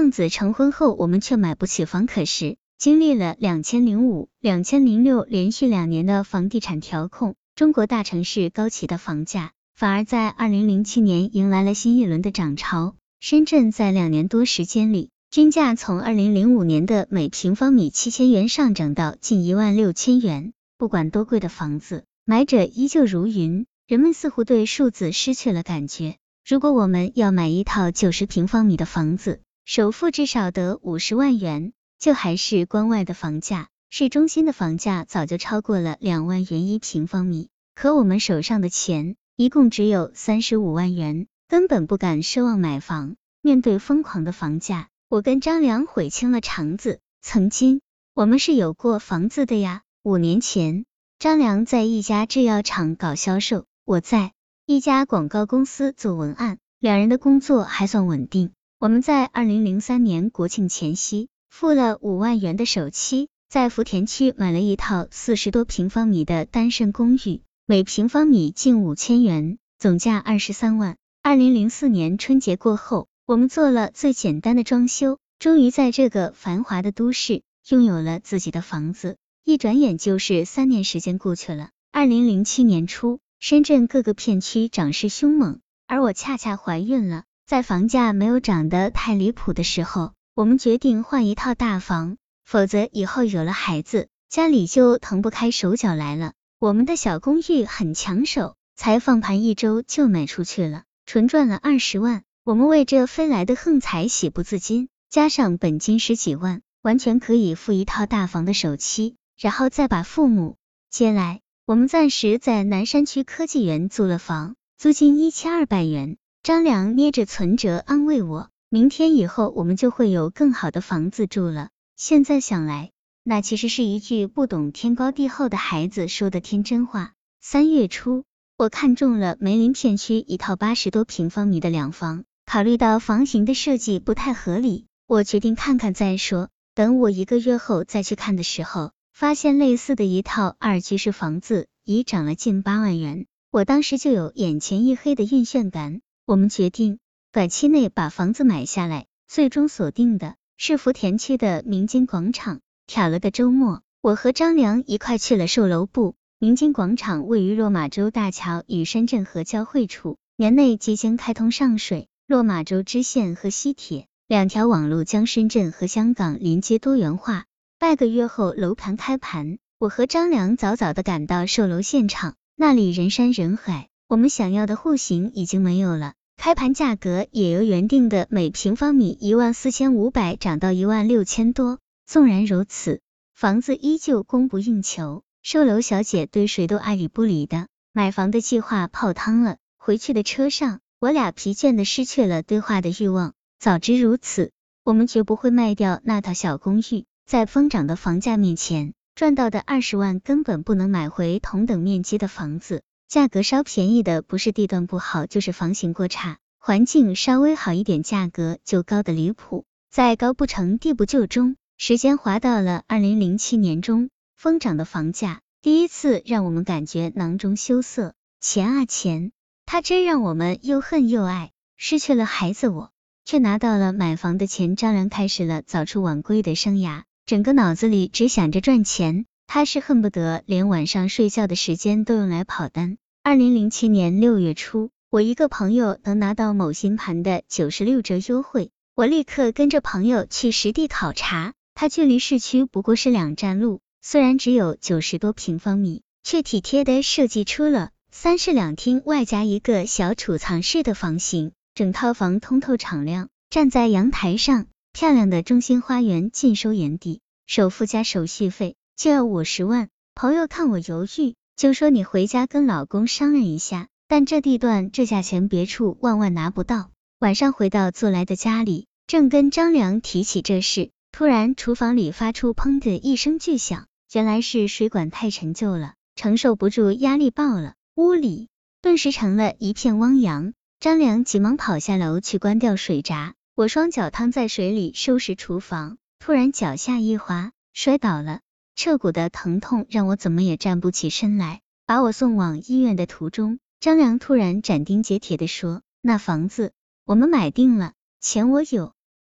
孟子成婚后，我们却买不起房。可是经历了两千零五、两千零六连续两年的房地产调控，中国大城市高企的房价反而在二零零七年迎来了新一轮的涨潮。深圳在两年多时间里，均价从二零零五年的每平方米七千元上涨到近一万六千元。不管多贵的房子，买者依旧如云。人们似乎对数字失去了感觉。如果我们要买一套九十平方米的房子，首付至少得五十万元，就还是关外的房价。市中心的房价早就超过了两万元一平方米，可我们手上的钱一共只有三十五万元，根本不敢奢望买房。面对疯狂的房价，我跟张良悔青了肠子。曾经我们是有过房子的呀。五年前，张良在一家制药厂搞销售，我在一家广告公司做文案，两人的工作还算稳定。我们在二零零三年国庆前夕付了五万元的首期，在福田区买了一套四十多平方米的单身公寓，每平方米近五千元，总价二十三万。二零零四年春节过后，我们做了最简单的装修，终于在这个繁华的都市拥有了自己的房子。一转眼就是三年时间过去了。二零零七年初，深圳各个片区涨势凶猛，而我恰恰怀孕了。在房价没有涨得太离谱的时候，我们决定换一套大房，否则以后有了孩子，家里就腾不开手脚来了。我们的小公寓很抢手，才放盘一周就卖出去了，纯赚了二十万。我们为这飞来的横财喜不自禁，加上本金十几万，完全可以付一套大房的首期，然后再把父母接来。我们暂时在南山区科技园租了房，租金一千二百元。张良捏着存折安慰我，明天以后我们就会有更好的房子住了。现在想来，那其实是一句不懂天高地厚的孩子说的天真话。三月初，我看中了梅林片区一套八十多平方米的两房，考虑到房型的设计不太合理，我决定看看再说。等我一个月后再去看的时候，发现类似的一套二居室房子已涨了近八万元，我当时就有眼前一黑的晕眩感。我们决定短期内把房子买下来，最终锁定的是福田区的明金广场。挑了个周末，我和张良一块去了售楼部。明金广场位于落马洲大桥与深圳河交汇处，年内即将开通上水、落马洲支线和西铁两条网路，将深圳和香港连接多元化。半个月后，楼盘开盘，我和张良早早的赶到售楼现场，那里人山人海，我们想要的户型已经没有了。开盘价格也由原定的每平方米一万四千五百涨到一万六千多。纵然如此，房子依旧供不应求。售楼小姐对谁都爱理不理的，买房的计划泡汤了。回去的车上，我俩疲倦的失去了对话的欲望。早知如此，我们绝不会卖掉那套小公寓。在疯涨的房价面前，赚到的二十万根本不能买回同等面积的房子。价格稍便宜的，不是地段不好，就是房型过差；环境稍微好一点，价格就高的离谱。在高不成低不就中，时间滑到了二零零七年中，疯涨的房价第一次让我们感觉囊中羞涩。钱啊钱，它真让我们又恨又爱。失去了孩子，我却拿到了买房的钱。张良开始了早出晚归的生涯，整个脑子里只想着赚钱。他是恨不得连晚上睡觉的时间都用来跑单。二零零七年六月初，我一个朋友能拿到某新盘的九十六折优惠，我立刻跟着朋友去实地考察。它距离市区不过是两站路，虽然只有九十多平方米，却体贴的设计出了三室两厅外加一个小储藏室的房型。整套房通透敞亮，站在阳台上，漂亮的中心花园尽收眼底。首付加手续费。就要五十万，朋友看我犹豫，就说你回家跟老公商量一下。但这地段这价钱别处万万拿不到。晚上回到租来的家里，正跟张良提起这事，突然厨房里发出砰的一声巨响，原来是水管太陈旧了，承受不住压力爆了，屋里顿时成了一片汪洋。张良急忙跑下楼去关掉水闸，我双脚趟在水里收拾厨房，突然脚下一滑，摔倒了。彻骨的疼痛让我怎么也站不起身来。把我送往医院的途中，张良突然斩钉截铁的说：“那房子我们买定了，钱我有，